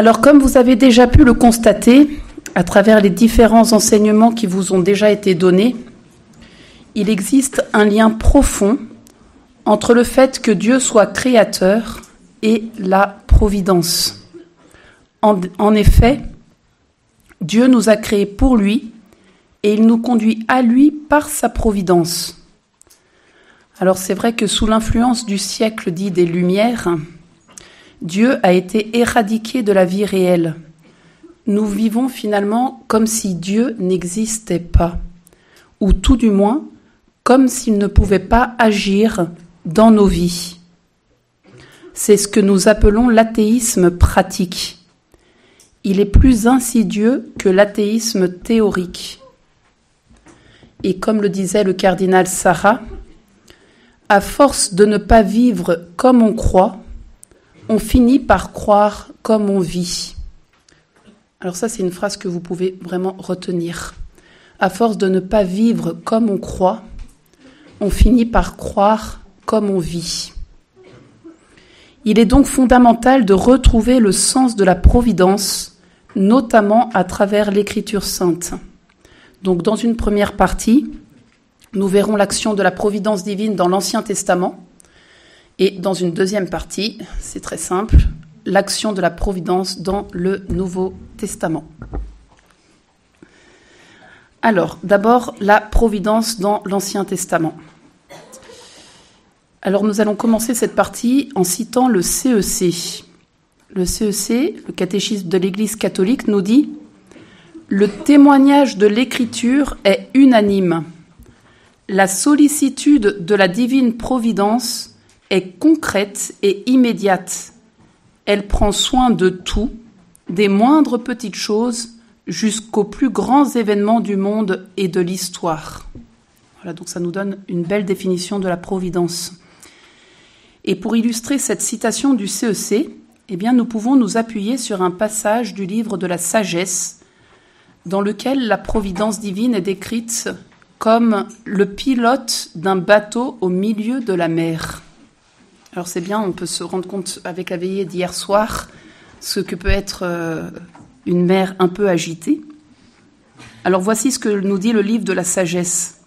Alors comme vous avez déjà pu le constater à travers les différents enseignements qui vous ont déjà été donnés, il existe un lien profond entre le fait que Dieu soit créateur et la providence. En, effet, Dieu nous a créés pour lui et il nous conduit à lui par sa providence. Alors c'est vrai que sous l'influence du siècle dit des Lumières, Dieu a été éradiqué de la vie réelle. Nous vivons finalement comme si Dieu n'existait pas, ou tout du moins comme s'il ne pouvait pas agir dans nos vies. C'est ce que nous appelons l'athéisme pratique. Il est plus insidieux que l'athéisme théorique. Et comme le disait le cardinal Sarah, à force de ne pas vivre comme on croit, on finit par croire comme on vit. Alors ça, c'est une phrase que vous pouvez vraiment retenir. À force de ne pas vivre comme on croit, on finit par croire comme on vit. Il est donc fondamental de retrouver le sens de la providence, notamment à travers l'écriture sainte. Donc dans une première partie, nous verrons l'action de la providence divine dans l'Ancien Testament. Et dans une deuxième partie, c'est très simple, l'action de la providence dans le Nouveau Testament. Alors, d'abord, la providence dans l'Ancien Testament. Alors, nous allons commencer cette partie en citant le CEC. E le CEC, e le catéchisme de l'Église catholique, nous dit Le témoignage de l'Écriture est unanime. La sollicitude de la divine providence est concrète et immédiate. Elle prend soin de tout, des moindres petites choses jusqu'aux plus grands événements du monde et de l'histoire. Voilà, donc ça nous donne une belle définition de la providence. Et pour illustrer cette citation du CEC, e eh bien, nous pouvons nous appuyer sur un passage du livre de la sagesse, dans lequel la providence divine est décrite comme le pilote d'un bateau au milieu de la mer. Alors c'est bien, on peut se rendre compte avec la veillée d'hier soir ce que peut être euh, une mer un peu agitée. Alors voici ce que nous dit le livre de la sagesse.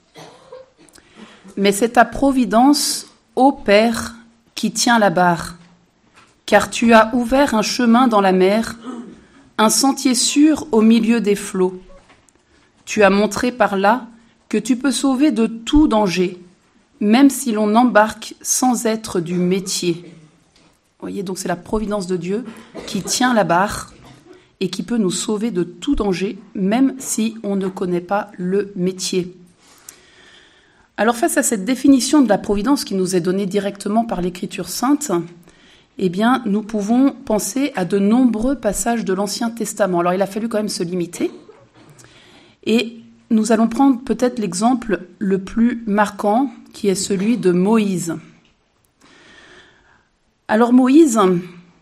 Mais c'est ta providence, ô Père, qui tient la barre, car tu as ouvert un chemin dans la mer, un sentier sûr au milieu des flots. Tu as montré par là que tu peux sauver de tout danger, même si l'on embarque sans être du métier. Vous voyez, donc c'est la providence de Dieu qui tient la barre et qui peut nous sauver de tout danger, même si on ne connaît pas le métier. Alors face à cette définition de la providence qui nous est donnée directement par l'Écriture sainte, eh bien, nous pouvons penser à de nombreux passages de l'Ancien Testament. Alors, il a fallu quand même se limiter. Et nous allons prendre peut-être l'exemple le plus marquant, qui est celui de Moïse. Alors, Moïse,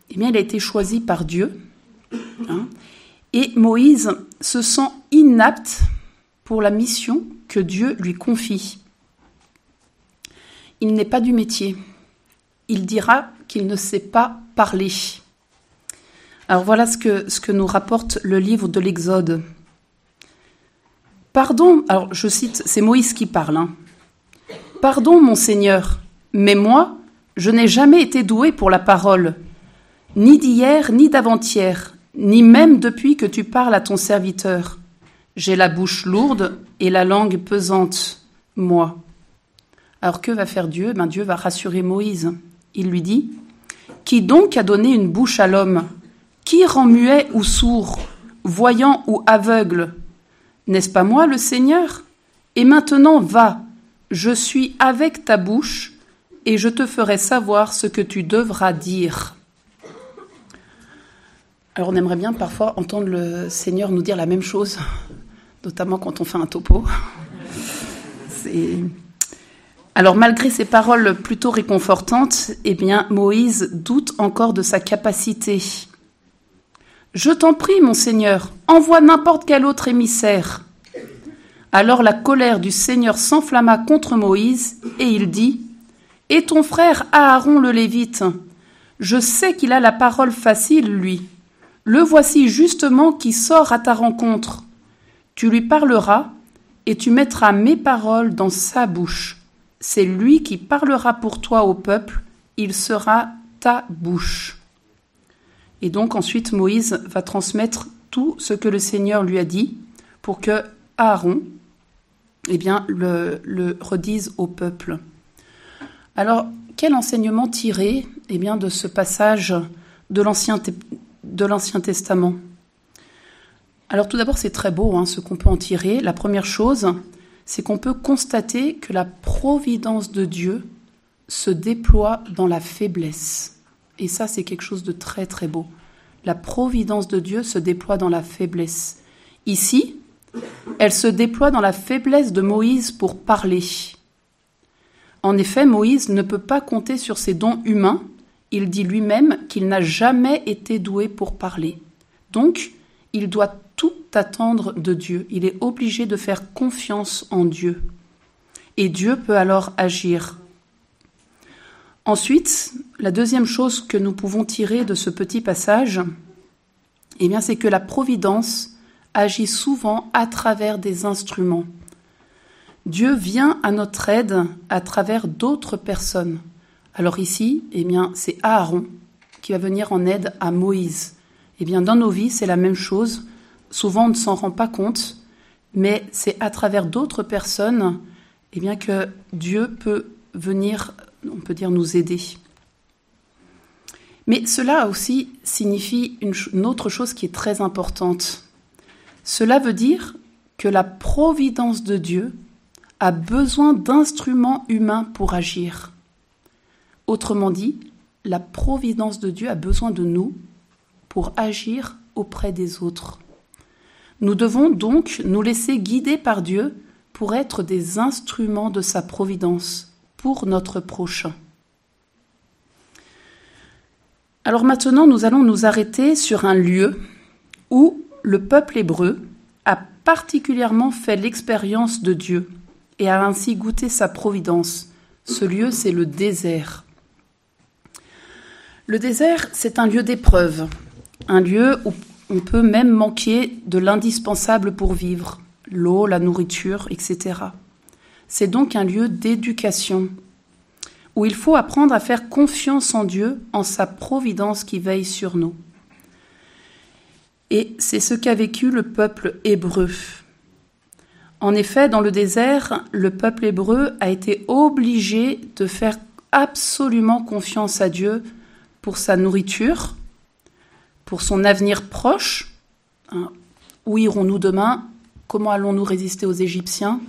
eh il a été choisi par Dieu Hein. Et Moïse se sent inapte pour la mission que Dieu lui confie. Il n'est pas du métier. Il dira qu'il ne sait pas parler. Alors voilà ce que, ce que nous rapporte le livre de l'Exode. Pardon, alors je cite, c'est Moïse qui parle. Hein. Pardon, mon Seigneur, mais moi, je n'ai jamais été doué pour la parole, ni d'hier, ni d'avant-hier, ni même depuis que tu parles à ton serviteur. J'ai la bouche lourde et la langue pesante, moi. Alors que va faire Dieu? Ben Dieu va rassurer Moïse. Il lui dit Qui donc a donné une bouche à l'homme? Qui rend muet ou sourd, voyant ou aveugle? N'est-ce pas moi le Seigneur? Et maintenant va, je suis avec ta bouche, et je te ferai savoir ce que tu devras dire. Alors on aimerait bien parfois entendre le Seigneur nous dire la même chose, notamment quand on fait un topo. Alors malgré ces paroles plutôt réconfortantes, eh bien Moïse doute encore de sa capacité. Je t'en prie, mon Seigneur, envoie n'importe quel autre émissaire. Alors la colère du Seigneur s'enflamma contre Moïse, et il dit Et ton frère Aaron le Lévite Je sais qu'il a la parole facile, lui. Le voici justement qui sort à ta rencontre. Tu lui parleras, et tu mettras mes paroles dans sa bouche. C'est lui qui parlera pour toi au peuple, il sera ta bouche. Et donc ensuite Moïse va transmettre tout ce que le Seigneur lui a dit pour que Aaron eh bien, le, le redise au peuple. Alors, quel enseignement tirer eh bien, de ce passage de l'Ancien, Testament? Alors tout d'abord, c'est très beau hein, ce qu'on peut en tirer. La première chose, c'est qu'on peut constater que la providence de Dieu se déploie dans la faiblesse. Et ça, c'est quelque chose de très très beau. La providence de Dieu se déploie dans la faiblesse. Ici, elle se déploie dans la faiblesse de Moïse pour parler. En effet, Moïse ne peut pas compter sur ses dons humains. Il dit lui-même qu'il n'a jamais été doué pour parler. Donc, il doit tout attendre de Dieu. Il est obligé de faire confiance en Dieu. Et Dieu peut alors agir. Ensuite, la deuxième chose que nous pouvons tirer de ce petit passage, eh bien, c'est que la providence agit souvent à travers des instruments. Dieu vient à notre aide à travers d'autres personnes. Alors ici, eh bien, c'est Aaron qui va venir en aide à Moïse. Eh bien, dans nos vies, c'est la même chose. Souvent, on ne s'en rend pas compte, mais c'est à travers d'autres personnes, eh bien, que Dieu peut venir, on peut dire, nous aider. Mais cela aussi signifie une autre chose qui est très importante. Cela veut dire que la providence de Dieu a besoin d'instruments humains pour agir. Autrement dit, la providence de Dieu a besoin de nous pour agir auprès des autres. Nous devons donc nous laisser guider par Dieu pour être des instruments de sa providence pour notre prochain. Alors maintenant, nous allons nous arrêter sur un lieu où le peuple hébreu a particulièrement fait l'expérience de Dieu et a ainsi goûté sa providence. Ce lieu, c'est le désert. Le désert, c'est un lieu d'épreuve, un lieu où on peut même manquer de l'indispensable pour vivre, l'eau, la nourriture, etc. C'est donc un lieu d'éducation, où il faut apprendre à faire confiance en Dieu, en sa providence qui veille sur nous. Et c'est ce qu'a vécu le peuple hébreu. En effet, dans le désert, le peuple hébreu a été obligé de faire absolument confiance à Dieu pour sa nourriture, pour son avenir proche. Hein, où irons-nous demain? Comment allons-nous résister aux Égyptiens?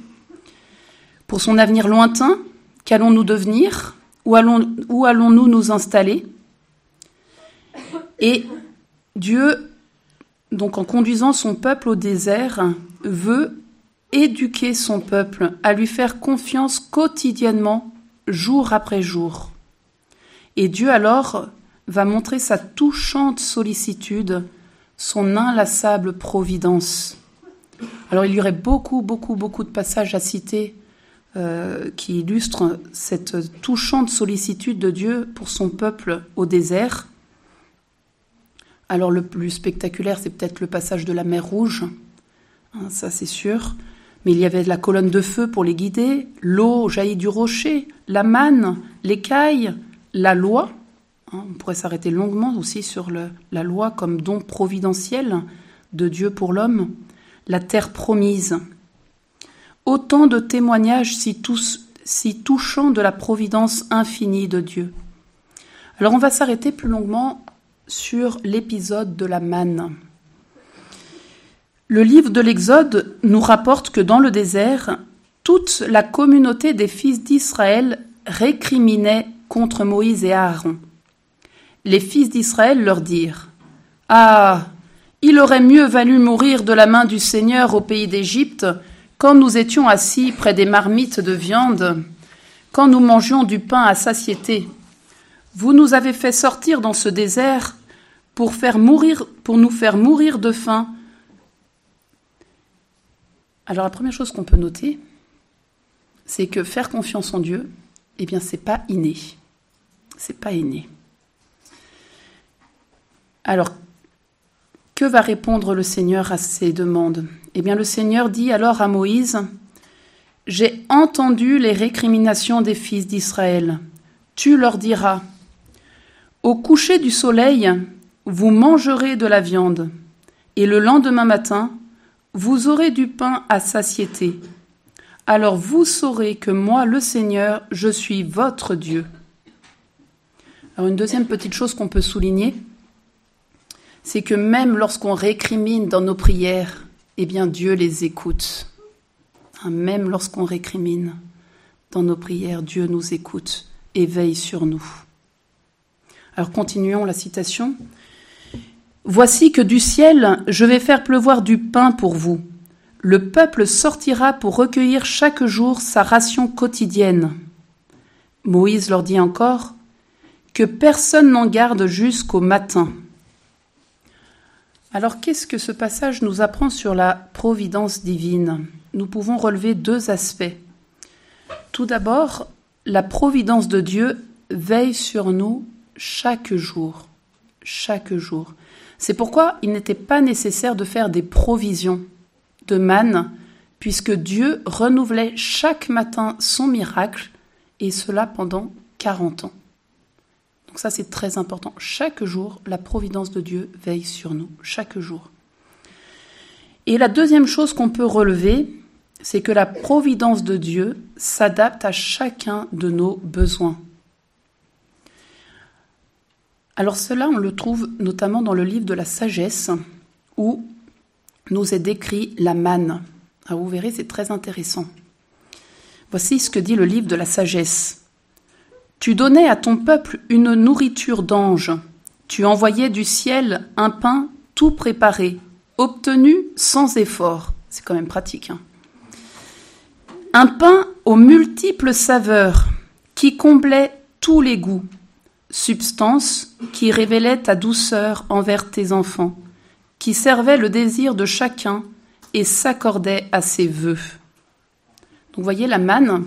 Pour son avenir lointain, qu'allons-nous devenir? Où allons-nous allons nous installer? Et Dieu, donc en conduisant son peuple au désert, veut éduquer son peuple à lui faire confiance quotidiennement, jour après jour. Et Dieu alors va montrer sa touchante sollicitude, son inlassable providence. Alors il y aurait beaucoup, beaucoup, beaucoup de passages à citer euh, qui illustrent cette touchante sollicitude de Dieu pour son peuple au désert. Alors le plus spectaculaire, c'est peut-être le passage de la mer Rouge, hein, ça c'est sûr mais il y avait la colonne de feu pour les guider, l'eau jaillit du rocher, la manne, l'écaille, la loi. Hein, on pourrait s'arrêter longuement aussi sur la loi comme don providentiel de Dieu pour l'homme, la terre promise. Autant de témoignages si, tous, si touchants de la providence infinie de Dieu. Alors on va s'arrêter plus longuement sur l'épisode de la manne. Le livre de l'Exode nous rapporte que dans le désert, toute la communauté des fils d'Israël récriminait contre Moïse et Aaron. Les fils d'Israël leur dirent Ah, il aurait mieux valu mourir de la main du Seigneur au pays d'Égypte, quand nous étions assis près des marmites de viande, quand nous mangions du pain à satiété. Vous nous avez fait sortir dans ce désert pour nous faire mourir de faim alors la première chose qu'on peut noter, c'est que faire confiance en Dieu, eh bien c'est pas inné. C'est pas inné. Alors, que va répondre le Seigneur à ces demandes? Eh bien, le Seigneur dit alors à Moïse, J'ai entendu les récriminations des fils d'Israël. Tu leur diras, Au coucher du soleil, vous mangerez de la viande, et le lendemain matin, vous aurez du pain à satiété. Alors vous saurez que moi, le Seigneur, je suis votre Dieu. Alors une deuxième petite chose qu'on peut souligner, c'est que même lorsqu'on récrimine dans nos prières, eh bien Dieu les écoute. Hein, même lorsqu'on récrimine dans nos prières, Dieu nous écoute et veille sur nous. Alors continuons la citation. Voici que du ciel je vais faire pleuvoir du pain pour vous. Le peuple sortira pour recueillir chaque jour sa ration quotidienne. Moïse leur dit encore que personne n'en garde jusqu'au matin. Alors qu'est-ce que ce passage nous apprend sur la providence divine? Nous pouvons relever deux aspects. Tout d'abord, la providence de Dieu veille sur nous chaque jour. Chaque jour. C'est pourquoi il n'était pas nécessaire de faire des provisions de manne, puisque Dieu renouvelait chaque matin son miracle, et cela pendant 40 ans. Donc ça, c'est très important. Chaque jour, la providence de Dieu veille sur nous, chaque jour. Et la deuxième chose qu'on peut relever, c'est que la providence de Dieu s'adapte à chacun de nos besoins. Alors cela, on le trouve notamment dans le livre de la sagesse, où nous est décrit la manne. Alors vous verrez, c'est très intéressant. Voici ce que dit le livre de la sagesse. Tu donnais à ton peuple une nourriture d'ange. Tu envoyais du ciel un pain tout préparé, obtenu sans effort. C'est quand même pratique. Hein. un pain aux multiples saveurs qui comblait tous les goûts, substance qui révélait ta douceur envers tes enfants, qui servait le désir de chacun et s'accordait à ses voeux. Donc vous voyez la manne,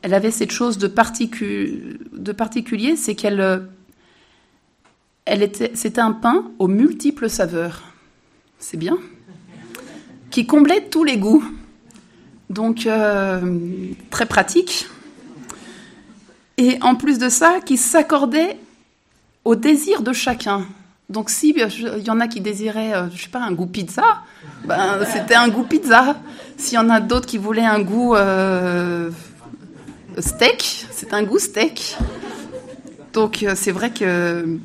elle avait cette chose de, particulier, c'est qu'elle elle était, c'était un pain aux multiples saveurs. C'est bien. Qui comblait tous les goûts. Donc, euh, très pratique. Et en plus de ça, qui s'accordait au désir de chacun. Donc, s'il y en a qui désiraient, euh, je sais pas, un goût pizza, ben, c'était un goût pizza. S'il y en a d'autres qui voulaient un goût steak, c'est un goût steak. Donc euh, c'est vrai que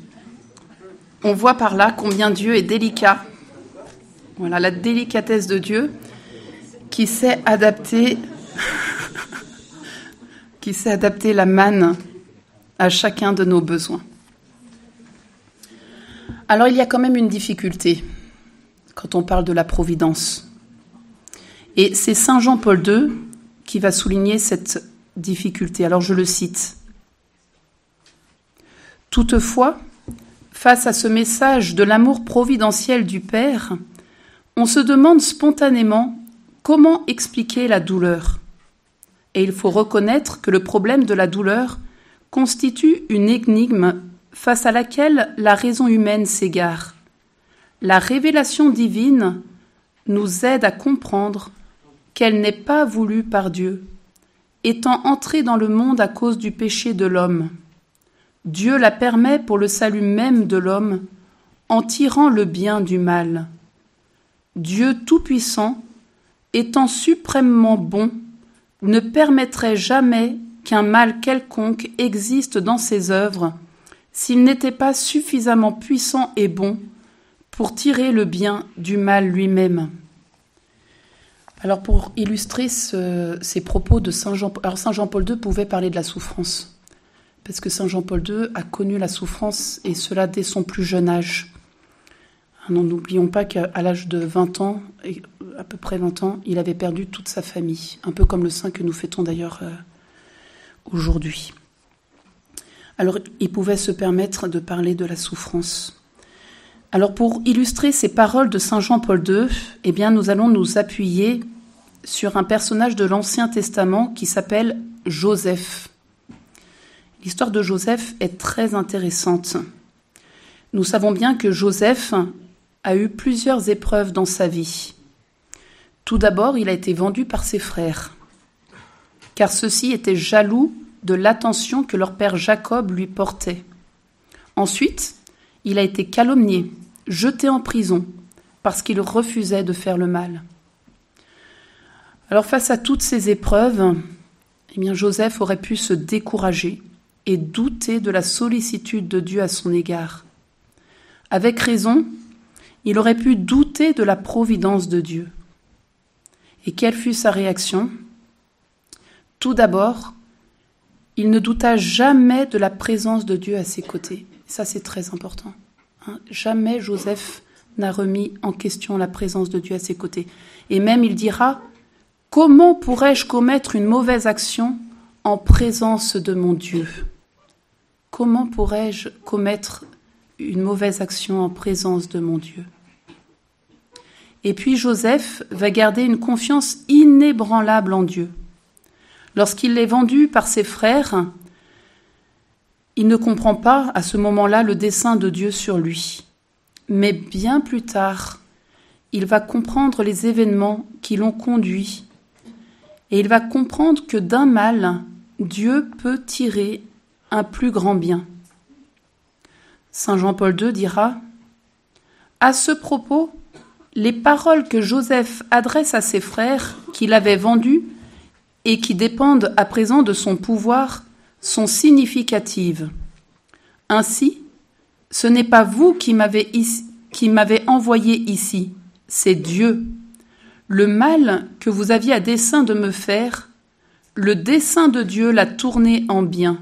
on voit par là combien Dieu est délicat. Voilà la délicatesse de Dieu qui sait adapter qui sait adapter la manne à chacun de nos besoins. Alors il y a quand même une difficulté quand on parle de la providence. Et c'est Saint Jean-Paul II qui va souligner cette difficulté. Alors je le cite. Toutefois, face à ce message de l'amour providentiel du Père, on se demande spontanément comment expliquer la douleur. Et il faut reconnaître que le problème de la douleur constitue une énigme face à laquelle la raison humaine s'égare. La révélation divine nous aide à comprendre qu'elle n'est pas voulue par Dieu, étant entrée dans le monde à cause du péché de l'homme. Dieu la permet pour le salut même de l'homme, en tirant le bien du mal. Dieu Tout-Puissant, étant suprêmement bon, ne permettrait jamais qu'un mal quelconque existe dans ses œuvres, s'il n'était pas suffisamment puissant et bon pour tirer le bien du mal lui-même. Alors pour illustrer ces propos de Saint Jean, alors Saint Jean-Paul II pouvait parler de la souffrance, parce que Saint Jean-Paul II a connu la souffrance et cela dès son plus jeune âge. N'oublions pas qu'à l'âge de 20 ans, à peu près 20 ans, il avait perdu toute sa famille, un peu comme le saint que nous fêtons d'ailleurs euh, aujourd'hui. Alors il pouvait se permettre de parler de la souffrance. Alors pour illustrer ces paroles de Saint Jean-Paul II, eh bien nous allons nous appuyer sur un personnage de l'Ancien Testament qui s'appelle Joseph. L'histoire de Joseph est très intéressante. Nous savons bien que Joseph a eu plusieurs épreuves dans sa vie. Tout d'abord, il a été vendu par ses frères, car ceux-ci étaient jaloux de l'attention que leur père Jacob lui portait. Ensuite, il a été calomnié, jeté en prison, parce qu'il refusait de faire le mal. Alors face à toutes ces épreuves, eh bien Joseph aurait pu se décourager et douter de la sollicitude de Dieu à son égard. Avec raison, il aurait pu douter de la providence de Dieu. Et quelle fut sa réaction? Tout d'abord, il ne douta jamais de la présence de Dieu à ses côtés. Ça, c'est très important. Hein. jamais Joseph n'a remis en question la présence de Dieu à ses côtés. Et même il dira, Comment pourrais-je commettre une mauvaise action en présence de mon Dieu? Comment pourrais-je commettre une mauvaise action en présence de mon Dieu? Et puis Joseph va garder une confiance inébranlable en Dieu. Lorsqu'il est vendu par ses frères, il ne comprend pas à ce moment-là le dessein de Dieu sur lui. Mais bien plus tard, il va comprendre les événements qui l'ont conduit et il va comprendre que d'un mal, Dieu peut tirer un plus grand bien. Saint Jean-Paul II dira À ce propos, les paroles que Joseph adresse à ses frères qu'il avait vendus et qui dépendent à présent de son pouvoir sont significatives. Ainsi, ce n'est pas vous qui m'avez, envoyé ici, c'est Dieu. Le mal que vous aviez à dessein de me faire, le dessein de Dieu l'a tourné en bien,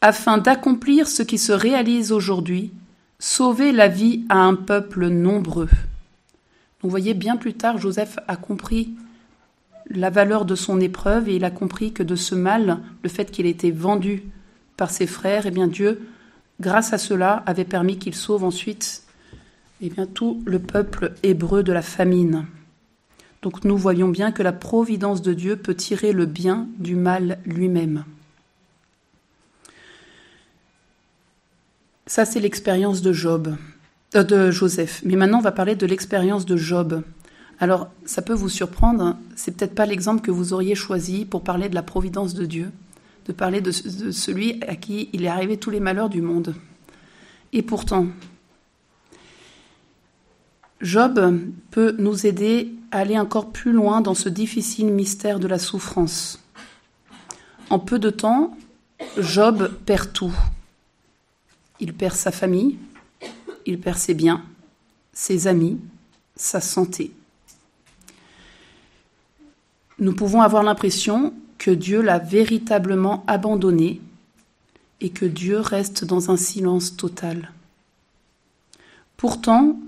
afin d'accomplir ce qui se réalise aujourd'hui, sauver la vie à un peuple nombreux. Vous voyez, bien plus tard, Joseph a compris la valeur de son épreuve et il a compris que de ce mal, le fait qu'il ait été vendu par ses frères, eh bien Dieu, grâce à cela, avait permis qu'il sauve ensuite eh bien, tout le peuple hébreu de la famine. Donc nous voyons bien que la providence de Dieu peut tirer le bien du mal lui-même. Ça, c'est l'expérience de Job, euh, de Joseph. Mais maintenant, on va parler de l'expérience de Job. Alors, ça peut vous surprendre, c'est peut-être pas l'exemple que vous auriez choisi pour parler de la providence de Dieu, de parler de, celui à qui il est arrivé tous les malheurs du monde. Et pourtant, Job peut nous aider à aller encore plus loin dans ce difficile mystère de la souffrance. En peu de temps, Job perd tout. Il perd sa famille, il perd ses ses amis, sa santé nous pouvons avoir l'impression que Dieu l'a véritablement abandonné et que Dieu reste dans un silence total. Pourtant,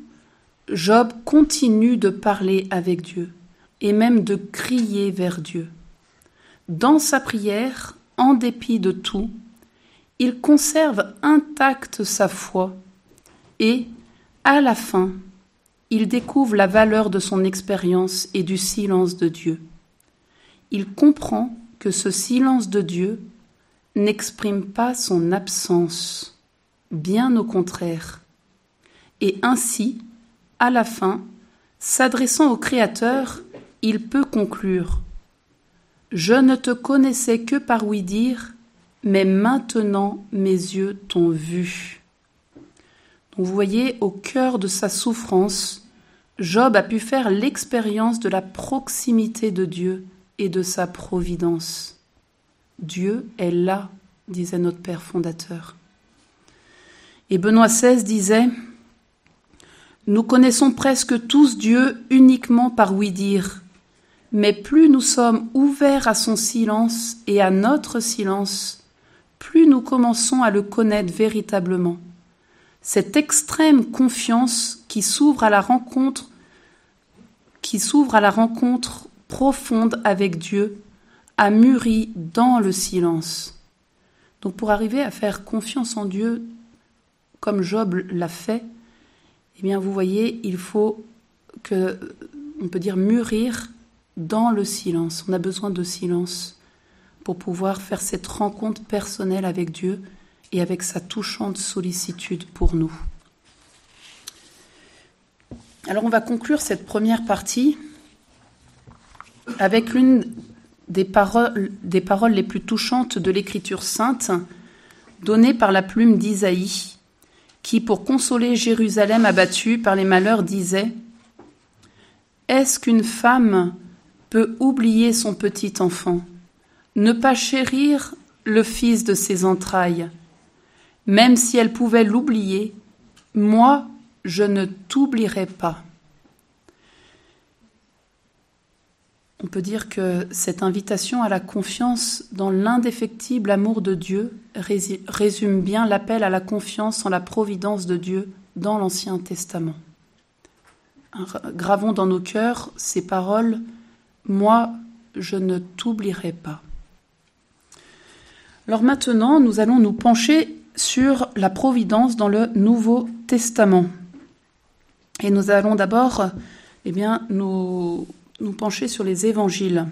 Job continue de parler avec Dieu et même de crier vers Dieu. Dans sa prière, en dépit de tout, il conserve intacte sa foi et, à la fin, il découvre la valeur de son expérience et du silence de Dieu il comprend que ce silence de Dieu n'exprime pas son absence, bien au contraire. Et ainsi, à la fin, s'adressant au Créateur, il peut conclure Je ne te connaissais que par oui dire, mais maintenant mes yeux t'ont vu. Vous voyez, au cœur de sa souffrance, Job a pu faire l'expérience de la proximité de Dieu et de sa providence. Dieu est là, disait notre Père fondateur. Et Benoît XVI disait Nous connaissons presque tous Dieu uniquement par oui-dire, mais plus nous sommes ouverts à son silence et à notre silence, plus nous commençons à le connaître véritablement. Cette extrême confiance qui s'ouvre à la rencontre qui s'ouvre à la rencontre profonde avec Dieu a mûri dans le silence. Donc pour arriver à faire confiance en Dieu comme Job l'a fait, eh bien vous voyez, il faut que on peut dire mûrir dans le silence. On a besoin de silence pour pouvoir faire cette rencontre personnelle avec Dieu et avec sa touchante sollicitude pour nous. Alors on va conclure cette première partie avec l'une des paroles, des paroles les plus touchantes de l'Écriture sainte, donnée par la plume d'Isaïe, qui, pour consoler Jérusalem abattue par les malheurs, disait Est-ce qu'une femme peut oublier son petit enfant, ne pas chérir le fils de ses entrailles Même si elle pouvait l'oublier, moi, je ne t'oublierai pas. On peut dire que cette invitation à la confiance dans l'indéfectible amour de Dieu résume bien l'appel à la confiance en la providence de Dieu dans l'Ancien Testament. Gravons dans nos cœurs ces paroles Moi, je ne t'oublierai pas. Alors maintenant, nous allons nous pencher sur la providence dans le Nouveau Testament. Et nous allons d'abord eh bien, nous nous pencher sur les évangiles.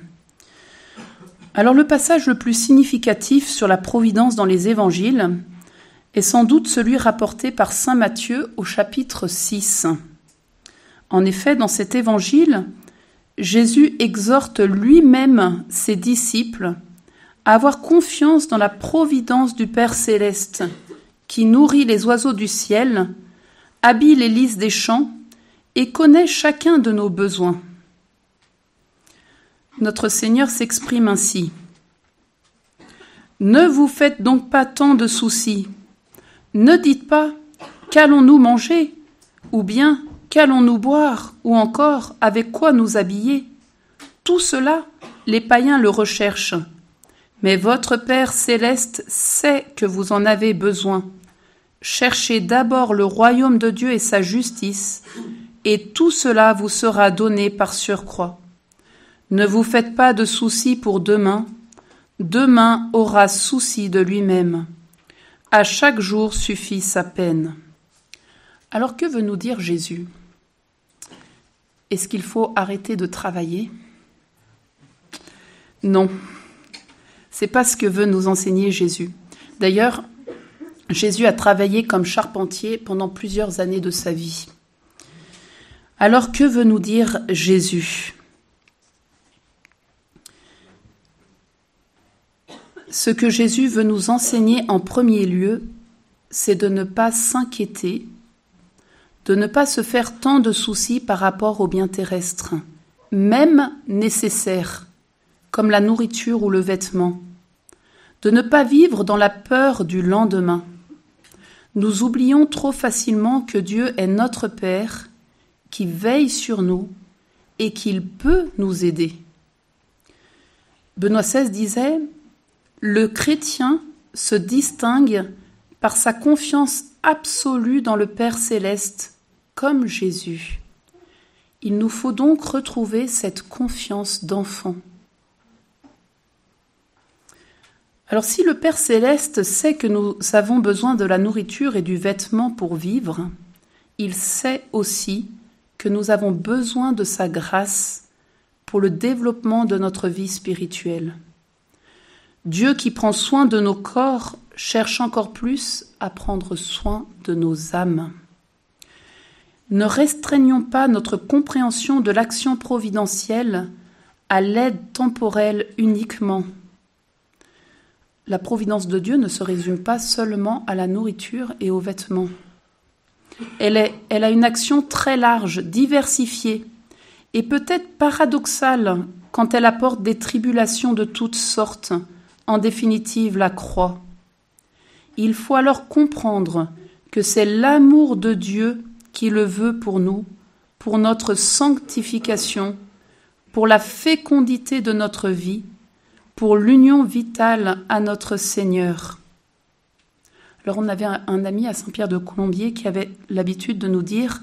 Alors le passage le plus significatif sur la providence dans les évangiles est sans doute celui rapporté par Saint Matthieu au chapitre 6. En effet, dans cet évangile, Jésus exhorte lui-même ses disciples avoir confiance dans la providence du Père céleste, qui nourrit les oiseaux du ciel, habille les lys des champs et connaît chacun de nos besoins. Notre Seigneur s'exprime ainsi. Ne vous faites donc pas tant de soucis. Ne dites pas qu'allons-nous manger ou bien qu'allons-nous boire ou encore avec quoi nous habiller. Tout cela, les païens le recherchent. Mais votre Père céleste sait que vous en avez besoin. Cherchez d'abord le royaume de Dieu et sa justice, et tout cela vous sera donné par surcroît. Ne vous faites pas de soucis pour demain. Demain aura souci de lui-même. À chaque jour suffit sa peine. Alors que veut nous dire Jésus? Est-ce qu'il faut arrêter de travailler? Non. C'est pas ce que veut nous enseigner Jésus. D'ailleurs, Jésus a travaillé comme charpentier pendant plusieurs années de sa vie. Alors que veut nous dire Jésus? Ce que Jésus veut nous enseigner en premier lieu, c'est de ne pas s'inquiéter, de ne pas se faire tant de soucis par rapport aux biens terrestres, même nécessaires, comme la nourriture ou le vêtement, de ne pas vivre dans la peur du lendemain. Nous oublions trop facilement que Dieu est notre Père, qui veille sur nous et qu'il peut nous aider. Benoît XVI disait le chrétien se distingue par sa confiance absolue dans le Père céleste, comme Jésus. Il nous faut donc retrouver cette confiance d'enfant. Alors si le Père céleste sait que nous avons besoin de la nourriture et du vêtement pour vivre, il sait aussi que nous avons besoin de sa grâce pour le développement de notre vie spirituelle. Dieu qui prend soin de nos corps cherche encore plus à prendre soin de nos âmes. Ne restreignons pas notre compréhension de l'action providentielle à l'aide temporelle uniquement. La providence de Dieu ne se résume pas seulement à la nourriture et aux vêtements. Elle, a une action très large, diversifiée, et peut-être paradoxale quand elle apporte des tribulations de toutes sortes, en définitive la croix. Il faut alors comprendre que c'est l'amour de Dieu qui le veut pour nous, pour notre sanctification, pour la fécondité de notre vie, pour l'union vitale à notre Seigneur. Alors on avait un, ami à Saint-Pierre de Colombier qui avait l'habitude de nous dire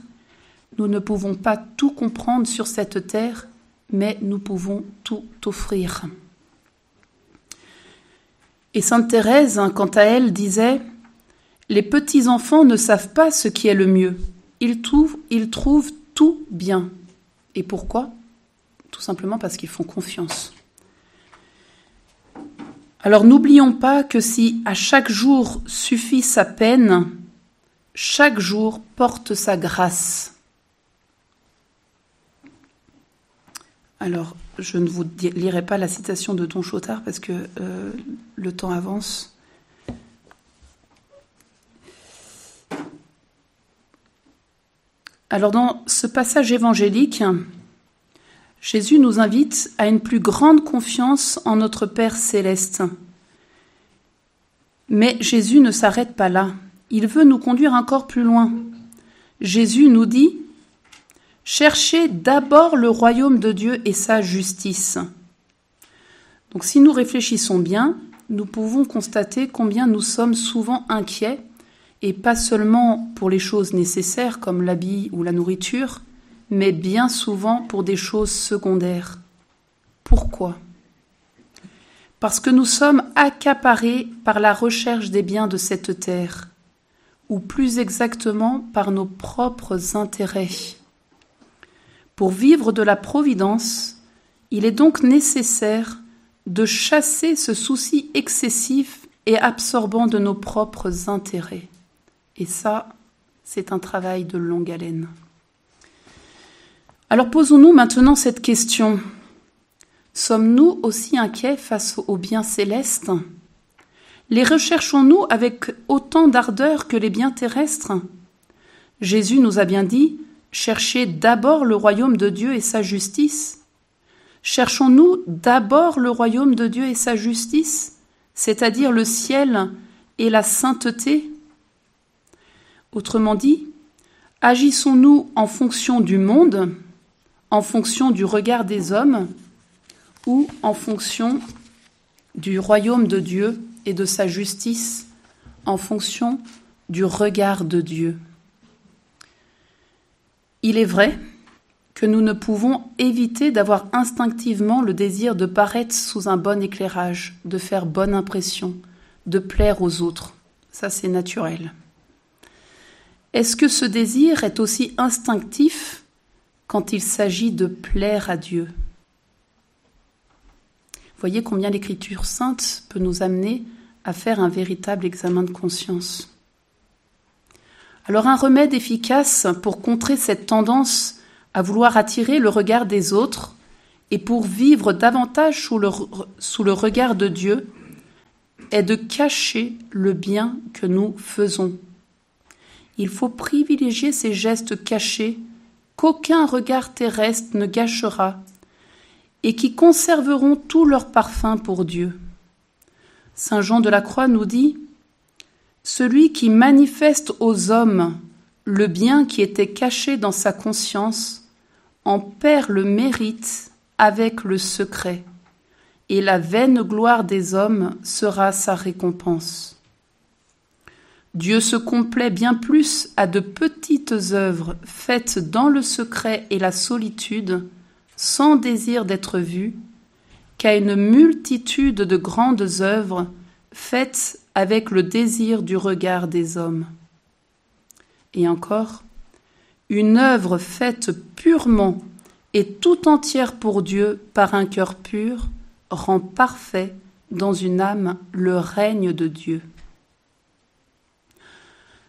Nous ne pouvons pas tout comprendre sur cette terre, mais nous pouvons tout offrir. Et sainte Thérèse, hein, quant à elle, disait Les petits enfants ne savent pas ce qui est le mieux. Ils trouvent tout bien. Et pourquoi? Tout simplement parce qu'ils font confiance. Alors n'oublions pas que si à chaque jour suffit sa peine, chaque jour porte sa grâce. Alors, je ne vous lirai pas la citation de Don Chotard parce que euh, le temps avance. Alors, dans ce passage évangélique, Jésus nous invite à une plus grande confiance en notre Père céleste. Mais Jésus ne s'arrête pas là. Il veut nous conduire encore plus loin. Jésus nous dit Cherchez d'abord le royaume de Dieu et sa justice. Donc si nous réfléchissons bien, nous pouvons constater combien nous sommes souvent inquiets, et pas seulement pour les choses nécessaires comme l'habit ou la nourriture, mais bien souvent pour des choses secondaires. Pourquoi? Parce que nous sommes accaparés par la recherche des biens de cette terre, ou plus exactement par nos propres intérêts. Pour vivre de la providence, il est donc nécessaire de chasser ce souci excessif et absorbant de nos propres intérêts. Et ça, c'est un travail de longue haleine. Alors posons-nous maintenant cette question. Sommes-nous aussi inquiets face aux biens célestes? Les recherchons-nous avec autant d'ardeur que les biens terrestres? Jésus nous a bien dit Cherchez d'abord le royaume de Dieu et sa justice. Cherchons-nous d'abord le royaume de Dieu et sa justice, c'est-à-dire le ciel et la sainteté? Autrement dit, agissons-nous en fonction du monde, en fonction du regard des hommes, ou en fonction du royaume de Dieu et de sa justice, en fonction du regard de Dieu il est vrai que nous ne pouvons éviter d'avoir instinctivement le désir de paraître sous un bon éclairage, de faire bonne impression, de plaire aux autres. Ça, c'est naturel. Est-ce que ce désir est aussi instinctif quand il s'agit de plaire à Dieu Voyez combien l'Écriture sainte peut nous amener à faire un véritable examen de conscience. Alors un remède efficace pour contrer cette tendance à vouloir attirer le regard des autres et pour vivre davantage sous le, regard de Dieu est de cacher le bien que nous faisons. Il faut privilégier ces gestes cachés qu'aucun regard terrestre ne gâchera et qui conserveront tout leur parfum pour Dieu. Saint Jean de la Croix nous dit celui qui manifeste aux hommes le bien qui était caché dans sa conscience en perd le mérite avec le secret, et la vaine gloire des hommes sera sa récompense. Dieu se complaît bien plus à de petites œuvres faites dans le secret et la solitude, sans désir d'être vues, qu'à une multitude de grandes œuvres faites avec le désir du regard des hommes. Et encore, une œuvre faite purement et tout entière pour Dieu par un cœur pur rend parfait dans une âme le règne de Dieu.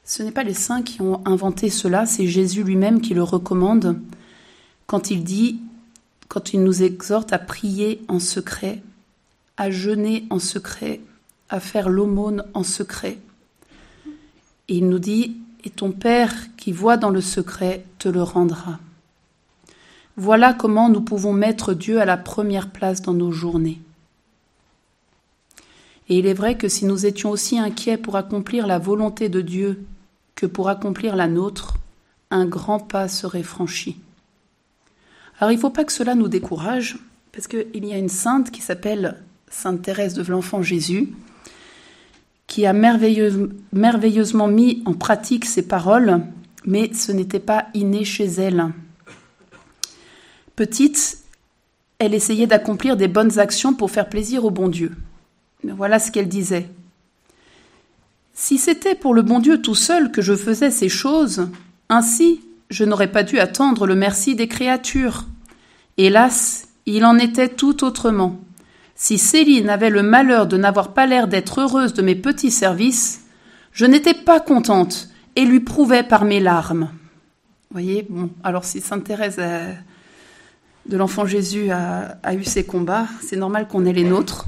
Ce n'est pas les saints qui ont inventé cela, c'est Jésus lui-même qui le recommande quand il dit, quand il nous exhorte à prier en secret, à jeûner en secret, à faire l'aumône en secret. Et il nous dit, et ton Père qui voit dans le secret te le rendra. Voilà comment nous pouvons mettre Dieu à la première place dans nos journées. Et il est vrai que si nous étions aussi inquiets pour accomplir la volonté de Dieu que pour accomplir la nôtre, un grand pas serait franchi. Alors il ne faut pas que cela nous décourage, parce qu'il y a une sainte qui s'appelle Sainte Thérèse de l'Enfant Jésus, qui a merveilleusement mis en pratique ces paroles, mais ce n'était pas inné chez elle. Petite, elle essayait d'accomplir des bonnes actions pour faire plaisir au bon Dieu. Voilà ce qu'elle disait. Si c'était pour le bon Dieu tout seul que je faisais ces choses, ainsi je n'aurais pas dû attendre le merci des créatures. Hélas, il en était tout autrement. Si Céline avait le malheur de n'avoir pas l'air d'être heureuse de mes petits services, je n'étais pas contente et lui prouvais par mes larmes. Voyez, bon, alors si Sainte Thérèse de l'enfant Jésus a, a eu ses combats, c'est normal qu'on ait les nôtres.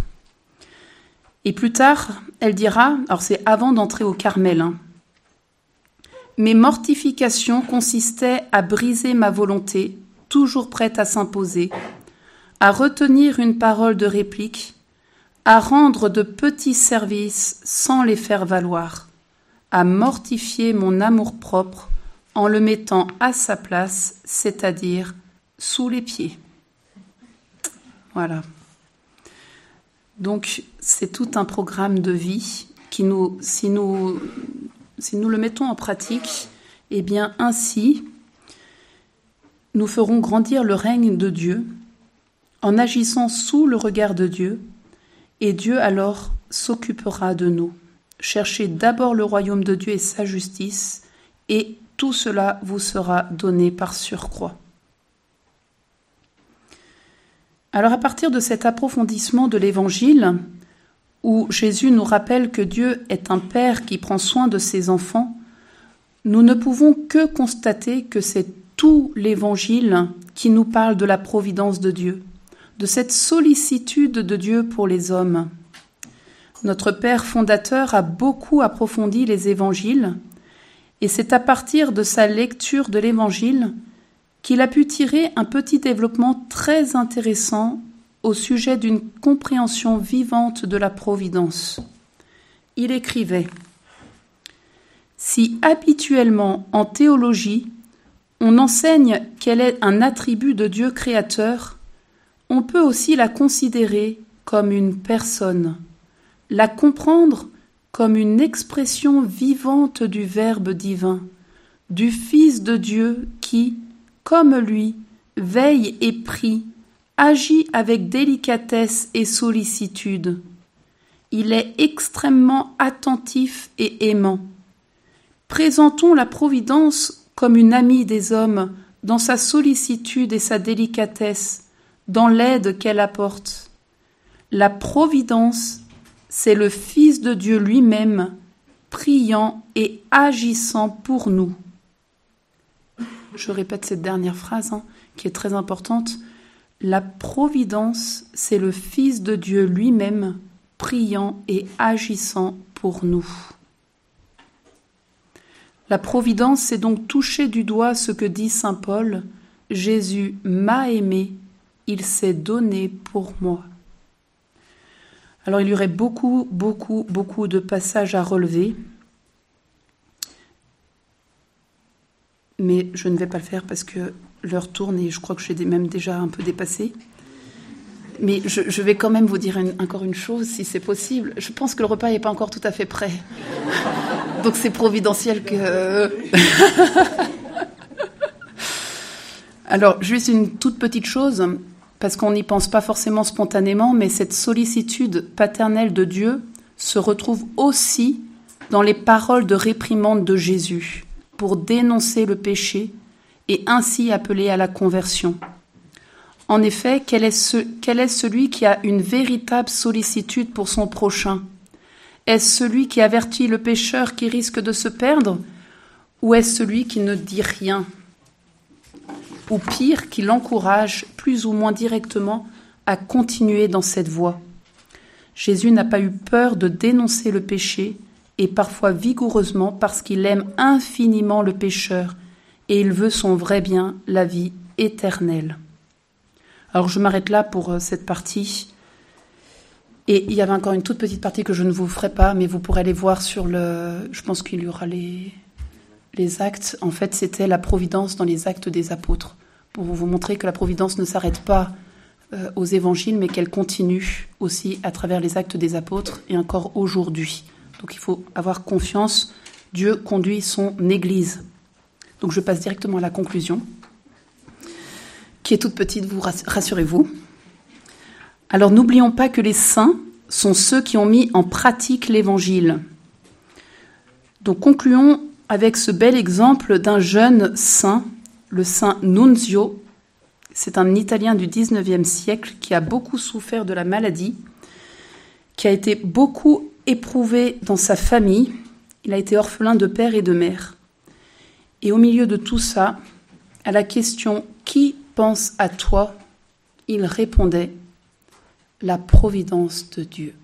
Et plus tard, elle dira, alors c'est avant d'entrer au Carmel, hein, mes mortifications consistaient à briser ma volonté, toujours prête à s'imposer, à retenir une parole de réplique, à rendre de petits services sans les faire valoir, à mortifier mon amour-propre en le mettant à sa place, c'est-à-dire sous les pieds. Voilà. Donc c'est tout un programme de vie qui nous, si nous, le mettons en pratique, eh bien ainsi, nous ferons grandir le règne de Dieu en agissant sous le regard de Dieu, et Dieu alors s'occupera de nous. Cherchez d'abord le royaume de Dieu et sa justice, et tout cela vous sera donné par surcroît. Alors à partir de cet approfondissement de l'Évangile, où Jésus nous rappelle que Dieu est un Père qui prend soin de ses enfants, nous ne pouvons que constater que c'est tout l'Évangile qui nous parle de la providence de Dieu, de cette sollicitude de Dieu pour les hommes. Notre Père fondateur a beaucoup approfondi les Évangiles, et c'est à partir de sa lecture de l'Évangile qu'il a pu tirer un petit développement très intéressant au sujet d'une compréhension vivante de la Providence. Il écrivait Si habituellement en théologie on enseigne qu'elle est un attribut de Dieu créateur, on peut aussi la considérer comme une personne, la comprendre comme une expression vivante du Verbe divin, du Fils de Dieu qui, comme lui, veille et prie agit avec délicatesse et sollicitude. Il est extrêmement attentif et aimant. Présentons la Providence comme une amie des hommes dans sa sollicitude et sa délicatesse, dans l'aide qu'elle apporte. La Providence, c'est le Fils de Dieu lui-même, priant et agissant pour nous. Je répète cette dernière phrase hein, qui est très importante. La providence, c'est le Fils de Dieu lui-même, priant et agissant pour nous. La providence, c'est donc toucher du doigt ce que dit Saint Paul, Jésus m'a aimé, il s'est donné pour moi. Alors il y aurait beaucoup, beaucoup, beaucoup de passages à relever, mais je ne vais pas le faire parce que l'heure tourne et je crois que j'ai même déjà un peu dépassé. Mais je, vais quand même vous dire encore une chose, si c'est possible. Je pense que le repas n'est pas encore tout à fait prêt. Donc c'est providentiel que... Alors, juste une toute petite chose, parce qu'on n'y pense pas forcément spontanément, mais cette sollicitude paternelle de Dieu se retrouve aussi dans les paroles de réprimande de Jésus pour dénoncer le péché et ainsi appelé à la conversion. En effet, quel est celui qui a une véritable sollicitude pour son prochain? Est-ce celui qui avertit le pécheur qui risque de se perdre Ou est-ce celui qui ne dit rien? Ou pire, qui l'encourage plus ou moins directement à continuer dans cette voie? Jésus n'a pas eu peur de dénoncer le péché, et parfois vigoureusement parce qu'il aime infiniment le pécheur et il veut son vrai bien, la vie éternelle. Alors je m'arrête là pour euh, cette partie. Et il y avait encore une toute petite partie que je ne vous ferai pas, mais vous pourrez aller voir sur le. Je pense qu'il y aura les, les actes. En fait, c'était la providence dans les actes des apôtres, pour vous montrer que la providence ne s'arrête pas euh, aux évangiles, mais qu'elle continue aussi à travers les actes des apôtres et encore aujourd'hui. Donc il faut avoir confiance. Dieu conduit son Église. Donc je passe directement à la conclusion, qui est toute petite, vous rassurez-vous. Alors n'oublions pas que les saints sont ceux qui ont mis en pratique l'Évangile. Donc concluons avec ce bel exemple d'un jeune saint, le saint Nunzio. C'est un Italien du 19e siècle qui a beaucoup souffert de la maladie, qui a été beaucoup éprouvé dans sa famille. Il a été orphelin de père et de mère. Et au milieu de tout ça, à la question Qui pense à toi? il répondait La providence de Dieu.